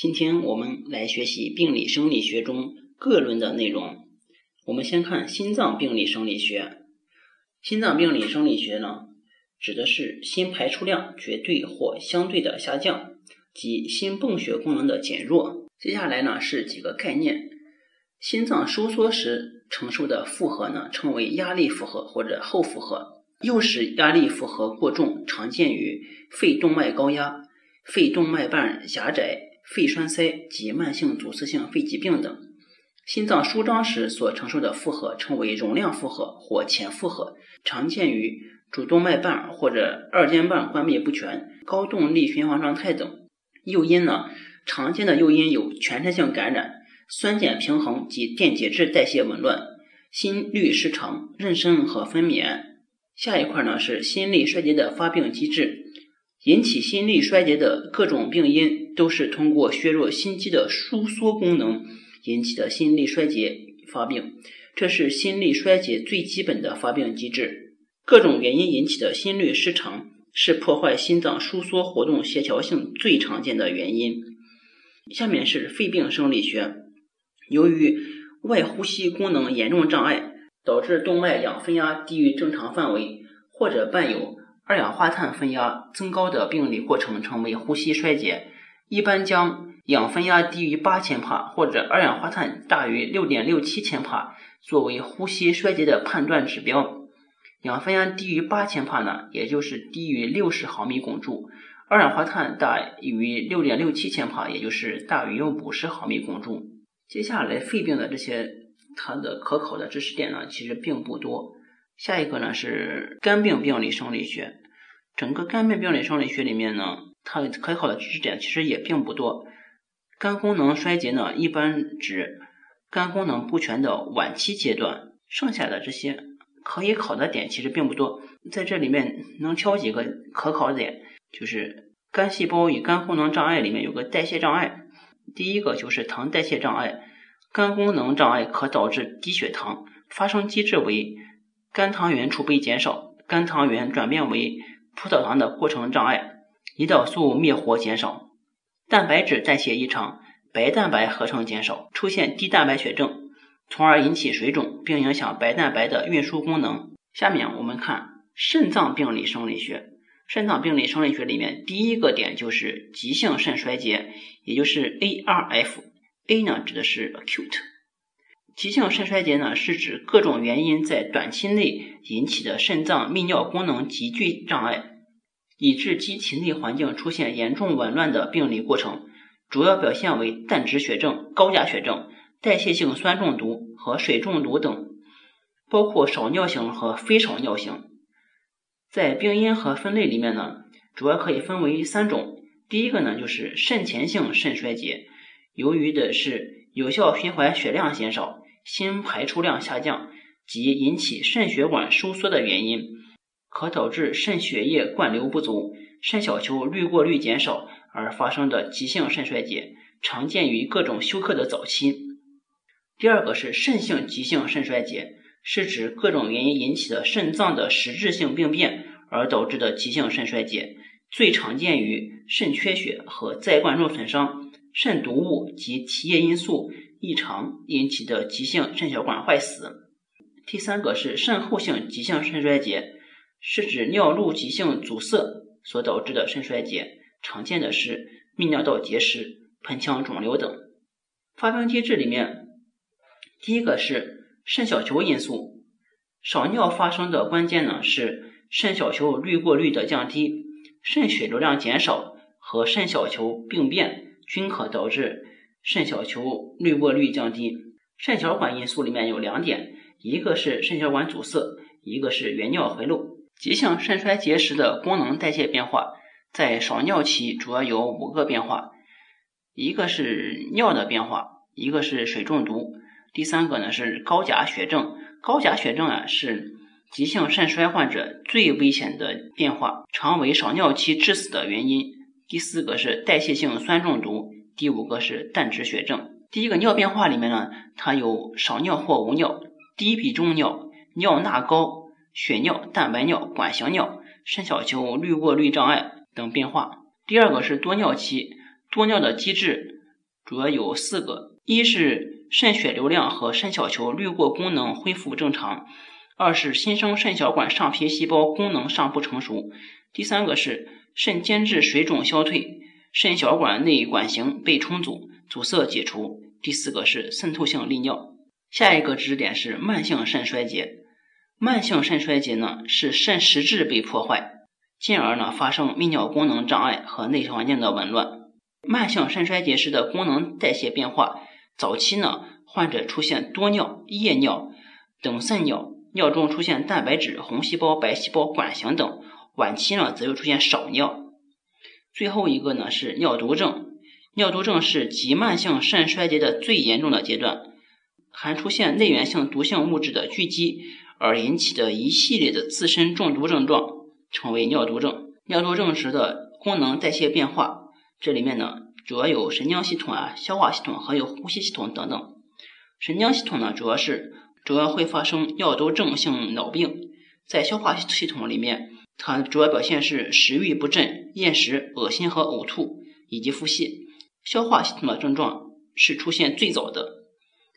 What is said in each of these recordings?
今天我们来学习病理生理学中各论的内容。我们先看心脏病理生理学。心脏病理生理学呢，指的是心排出量绝对或相对的下降，及心泵血功能的减弱。接下来呢是几个概念：心脏收缩时承受的负荷呢，称为压力负荷或者后负荷。诱使压力负荷过重，常见于肺动脉高压、肺动脉瓣狭窄。肺栓塞及慢性阻塞性肺疾病等，心脏舒张时所承受的负荷称为容量负荷或前负荷，常见于主动脉瓣或者二尖瓣关闭不全、高动力循环状态等。诱因呢，常见的诱因有全身性感染、酸碱平衡及电解质代谢紊乱、心律失常、妊娠和分娩。下一块呢是心力衰竭的发病机制。引起心力衰竭的各种病因，都是通过削弱心肌的收缩功能引起的心力衰竭发病，这是心力衰竭最基本的发病机制。各种原因引起的心律失常，是破坏心脏收缩活动协调性最常见的原因。下面是肺病生理学，由于外呼吸功能严重障碍，导致动脉氧分压低于正常范围，或者伴有二氧化碳分压增高的病理过程称为呼吸衰竭，一般将氧分压低于八千帕或者二氧化碳大于六点六七千帕作为呼吸衰竭的判断指标。氧分压低于八千帕呢，也就是低于六十毫米汞柱；二氧化碳大于六点六七千帕，也就是大于五十毫米汞柱。接下来肺病的这些它的可考的知识点呢，其实并不多。下一个呢是肝病病理生理学。整个肝病病理生理学里面呢，它可考的知识点其实也并不多。肝功能衰竭呢，一般指肝功能不全的晚期阶段。剩下的这些可以考的点其实并不多。在这里面能挑几个可考的点，就是肝细胞与肝功能障碍里面有个代谢障碍。第一个就是糖代谢障碍，肝功能障碍可导致低血糖，发生机制为肝糖原储备减少，肝糖原转变为葡萄糖的过程障碍，胰岛素灭活减少，蛋白质代谢异常，白蛋白合成减少，出现低蛋白血症，从而引起水肿，并影响白蛋白的运输功能。下面我们看肾脏病理生理学。肾脏病理生理学里面第一个点就是急性肾衰竭，也就是 ARF。A 呢指的是 acute。急性肾衰竭呢，是指各种原因在短期内引起的肾脏泌尿功能急剧障碍，以致机体内环境出现严重紊乱的病理过程，主要表现为淡质血症、高钾血症、代谢性酸中毒和水中毒等，包括少尿型和非少尿型。在病因和分类里面呢，主要可以分为三种。第一个呢，就是肾前性肾衰竭，由于的是有效循环血量减少。心排出量下降及引起肾血管收缩的原因，可导致肾血液灌流不足、肾小球滤过率减少而发生的急性肾衰竭，常见于各种休克的早期。第二个是肾性急性肾衰竭，是指各种原因引起的肾脏的实质性病变而导致的急性肾衰竭，最常见于肾缺血和再灌注损伤、肾毒物及体液因素。异常引起的急性肾小管坏死。第三个是肾后性急性肾衰竭，是指尿路急性阻塞所导致的肾衰竭，常见的是泌尿道结石、盆腔肿瘤等。发病机制里面，第一个是肾小球因素，少尿发生的关键呢是肾小球滤过率的降低，肾血流量减少和肾小球病变均可导致。肾小球滤过率降低，肾小管因素里面有两点，一个是肾小管阻塞，一个是原尿回路。急性肾衰竭时的功能代谢变化，在少尿期主要有五个变化。一个是尿的变化，一个是水中毒，第三个呢是高钾血症。高钾血症啊是急性肾衰患者最危险的变化，常为少尿期致死的原因。第四个是代谢性酸中毒，第五个是淡质血症。第一个尿变化里面呢，它有少尿或无尿、低比重尿、尿钠高、血尿、蛋白尿、管型尿、肾小球滤过滤障碍等变化。第二个是多尿期，多尿的机制主要有四个：一是肾血流量和肾小球滤过功能恢复正常；二是新生肾小管上皮细胞功能尚不成熟；第三个是肾间质水肿消退，肾小管内管型被重组。阻塞解除。第四个是渗透性利尿。下一个知识点是慢性肾衰竭。慢性肾衰竭呢是肾实质被破坏，进而呢发生泌尿功能障碍和内环境的紊乱。慢性肾衰竭时的功能代谢变化，早期呢患者出现多尿、夜尿、等渗尿，尿中出现蛋白质、红细胞、白细胞、管型等；晚期呢则又出现少尿。最后一个呢是尿毒症。尿毒症是急慢性肾衰竭的最严重的阶段，含出现内源性毒性物质的聚集而引起的一系列的自身中毒症状，称为尿毒症。尿毒症时的功能代谢变化，这里面呢主要有神经系统啊、消化系统还有呼吸系统等等。神经系统呢主要是主要会发生尿毒症性脑病，在消化系统里面，它主要表现是食欲不振、厌食、恶心和呕吐以及腹泻。消化系统的症状是出现最早的，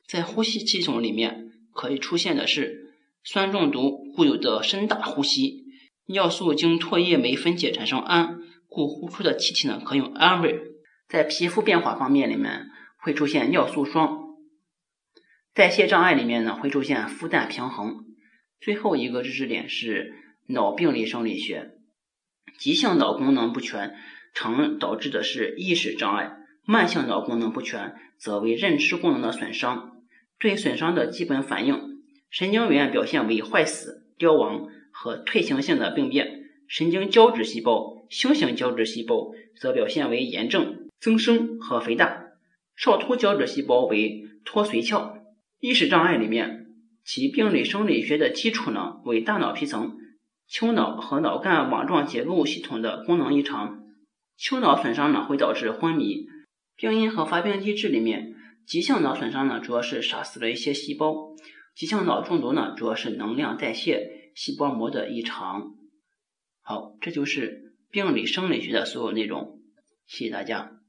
在呼吸系统里面可以出现的是酸中毒固有的深大呼吸，尿素经唾液酶分解产生氨，故呼出的气体呢可用氨味。在皮肤变化方面里面会出现尿素霜，代谢障碍里面呢会出现负氮平衡。最后一个知识点是脑病理生理学，急性脑功能不全常导致的是意识障碍。慢性脑功能不全则为认知功能的损伤。对损伤的基本反应，神经元表现为坏死、凋亡和退行性的病变；神经胶质细胞、星形胶质细胞则表现为炎症、增生和肥大；少突胶质细胞为脱髓鞘。意识障碍里面，其病理生理学的基础呢为大脑皮层、丘脑和脑干网状结构系统的功能异常。丘脑损伤呢会导致昏迷。病因和发病机制里面，急性脑损伤呢，主要是杀死了一些细胞；急性脑中毒呢，主要是能量代谢细胞膜的异常。好，这就是病理生理学的所有内容。谢谢大家。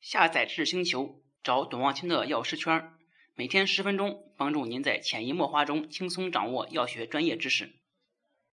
下载知识星球，找董望清的药师圈，每天十分钟，帮助您在潜移默化中轻松掌握药学专业知识。